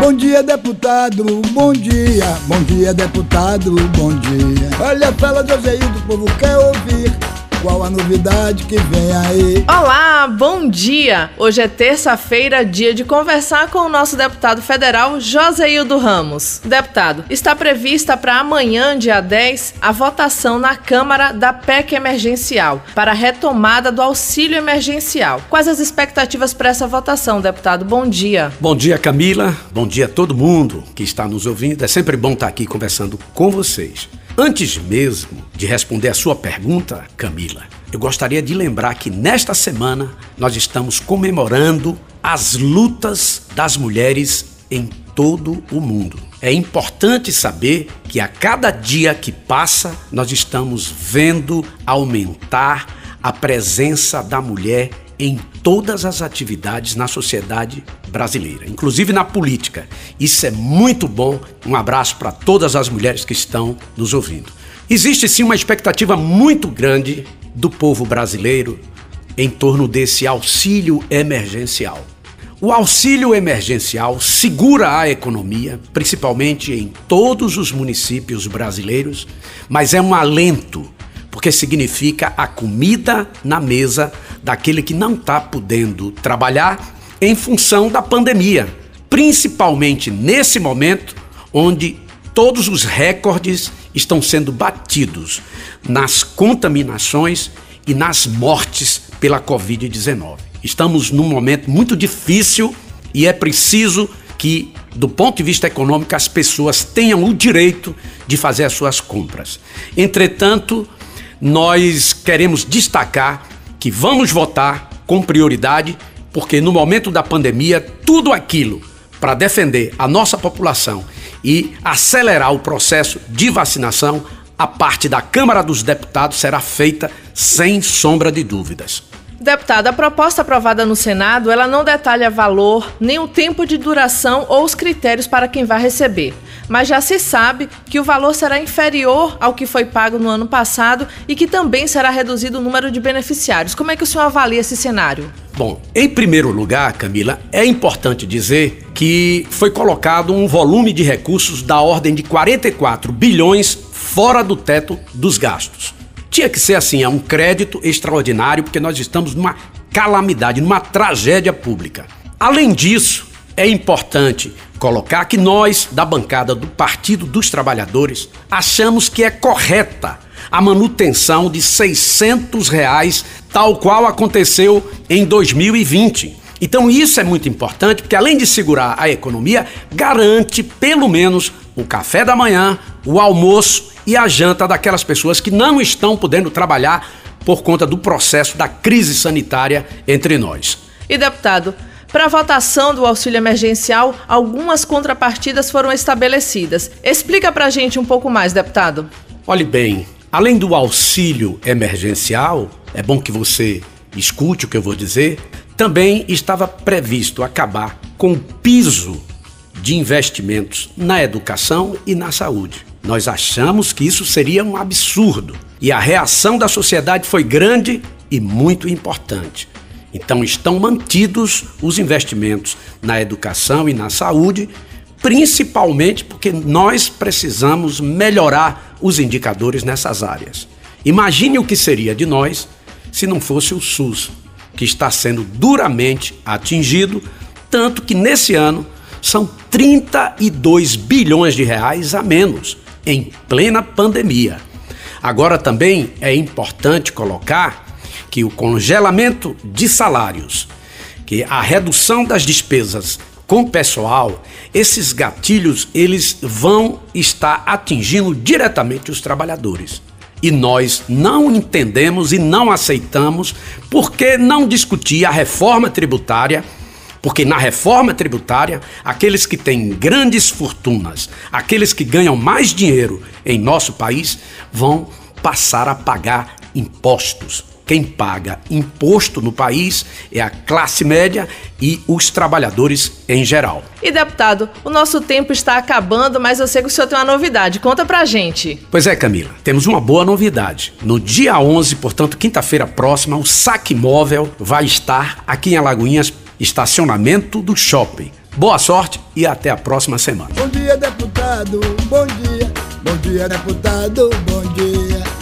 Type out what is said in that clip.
Bom dia, deputado, bom dia. Bom dia, deputado, bom dia. Olha, fala do Zeildo, o povo quer ouvir. Qual a novidade que vem aí? Olá, bom dia! Hoje é terça-feira, dia de conversar com o nosso deputado federal Joseildo Ramos. Deputado, está prevista para amanhã, dia 10, a votação na Câmara da PEC emergencial para a retomada do auxílio emergencial. Quais as expectativas para essa votação, deputado? Bom dia. Bom dia, Camila. Bom dia a todo mundo que está nos ouvindo. É sempre bom estar aqui conversando com vocês. Antes mesmo de responder a sua pergunta, Camila, eu gostaria de lembrar que nesta semana nós estamos comemorando as lutas das mulheres em todo o mundo. É importante saber que a cada dia que passa, nós estamos vendo aumentar a presença da mulher em todas as atividades na sociedade brasileira, inclusive na política. Isso é muito bom. Um abraço para todas as mulheres que estão nos ouvindo. Existe sim uma expectativa muito grande do povo brasileiro em torno desse auxílio emergencial. O auxílio emergencial segura a economia, principalmente em todos os municípios brasileiros, mas é um alento porque significa a comida na mesa daquele que não está podendo trabalhar em função da pandemia, principalmente nesse momento onde todos os recordes estão sendo batidos nas contaminações e nas mortes pela Covid-19. Estamos num momento muito difícil e é preciso que, do ponto de vista econômico, as pessoas tenham o direito de fazer as suas compras. Entretanto, nós queremos destacar que vamos votar com prioridade, porque no momento da pandemia, tudo aquilo para defender a nossa população e acelerar o processo de vacinação, a parte da Câmara dos Deputados será feita sem sombra de dúvidas. Deputado, a proposta aprovada no Senado, ela não detalha valor, nem o tempo de duração ou os critérios para quem vai receber. Mas já se sabe que o valor será inferior ao que foi pago no ano passado e que também será reduzido o número de beneficiários. Como é que o senhor avalia esse cenário? Bom, em primeiro lugar, Camila, é importante dizer que foi colocado um volume de recursos da ordem de 44 bilhões fora do teto dos gastos. Tinha que ser assim, é um crédito extraordinário, porque nós estamos numa calamidade, numa tragédia pública. Além disso, é importante colocar que nós, da bancada do Partido dos Trabalhadores, achamos que é correta a manutenção de 600 reais, tal qual aconteceu em 2020. Então isso é muito importante, porque além de segurar a economia, garante pelo menos o café da manhã, o almoço e a janta daquelas pessoas que não estão podendo trabalhar por conta do processo da crise sanitária entre nós. E deputado, para a votação do auxílio emergencial, algumas contrapartidas foram estabelecidas. Explica para a gente um pouco mais, deputado. Olhe bem, além do auxílio emergencial, é bom que você escute o que eu vou dizer, também estava previsto acabar com o piso de investimentos na educação e na saúde. Nós achamos que isso seria um absurdo e a reação da sociedade foi grande e muito importante. Então, estão mantidos os investimentos na educação e na saúde, principalmente porque nós precisamos melhorar os indicadores nessas áreas. Imagine o que seria de nós se não fosse o SUS, que está sendo duramente atingido, tanto que nesse ano são 32 bilhões de reais a menos em plena pandemia. Agora também é importante colocar que o congelamento de salários, que a redução das despesas com pessoal, esses gatilhos eles vão estar atingindo diretamente os trabalhadores. E nós não entendemos e não aceitamos porque não discutir a reforma tributária porque na reforma tributária, aqueles que têm grandes fortunas, aqueles que ganham mais dinheiro em nosso país, vão passar a pagar impostos. Quem paga imposto no país é a classe média e os trabalhadores em geral. E deputado, o nosso tempo está acabando, mas eu sei que o senhor tem uma novidade. Conta pra gente. Pois é, Camila, temos uma boa novidade. No dia 11, portanto, quinta-feira próxima, o Saque Móvel vai estar aqui em Alagoinhas estacionamento do shopping. Boa sorte e até a próxima semana. Bom dia, deputado. Bom dia. Bom dia, deputado. Bom dia.